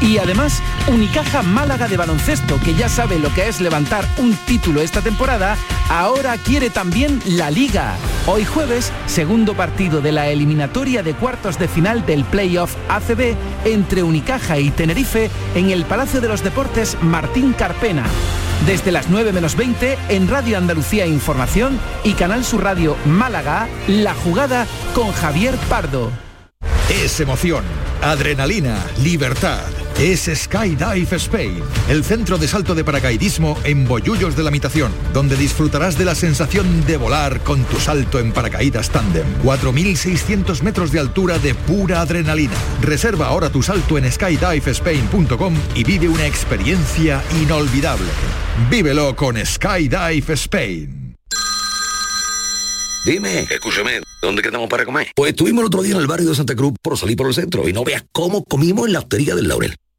Y además, Unicaja Málaga de baloncesto, que ya sabe lo que es levantar un título esta temporada, ahora quiere también la Liga. Hoy jueves, segundo partido de la eliminatoria de cuartos de final del playoff ACB entre Unicaja y Tenerife en el Palacio de los Deportes Martín Carpena. Desde las 9 menos 20 en Radio Andalucía Información y Canal Sur Radio Málaga, La Jugada con Javier Pardo. Es emoción, adrenalina, libertad. Es Skydive Spain, el centro de salto de paracaidismo en Bollullos de la Mitación, donde disfrutarás de la sensación de volar con tu salto en paracaídas tándem. 4.600 metros de altura de pura adrenalina. Reserva ahora tu salto en skydivespain.com y vive una experiencia inolvidable. Vívelo con Skydive Spain. Dime, escúchame, ¿dónde quedamos para comer? Pues estuvimos el otro día en el barrio de Santa Cruz por salir por el centro y no veas cómo comimos en la hostería del Laurel.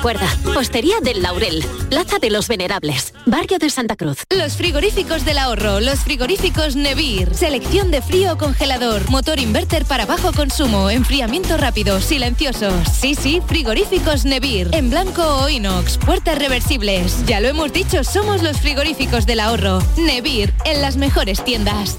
Recuerda, Postería del Laurel, Plaza de los Venerables, Barrio de Santa Cruz. Los frigoríficos del ahorro, los frigoríficos Nevir. Selección de frío o congelador, motor inverter para bajo consumo, enfriamiento rápido, silenciosos. Sí, sí, frigoríficos Nevir. En blanco o inox, puertas reversibles. Ya lo hemos dicho, somos los frigoríficos del ahorro. Nevir, en las mejores tiendas.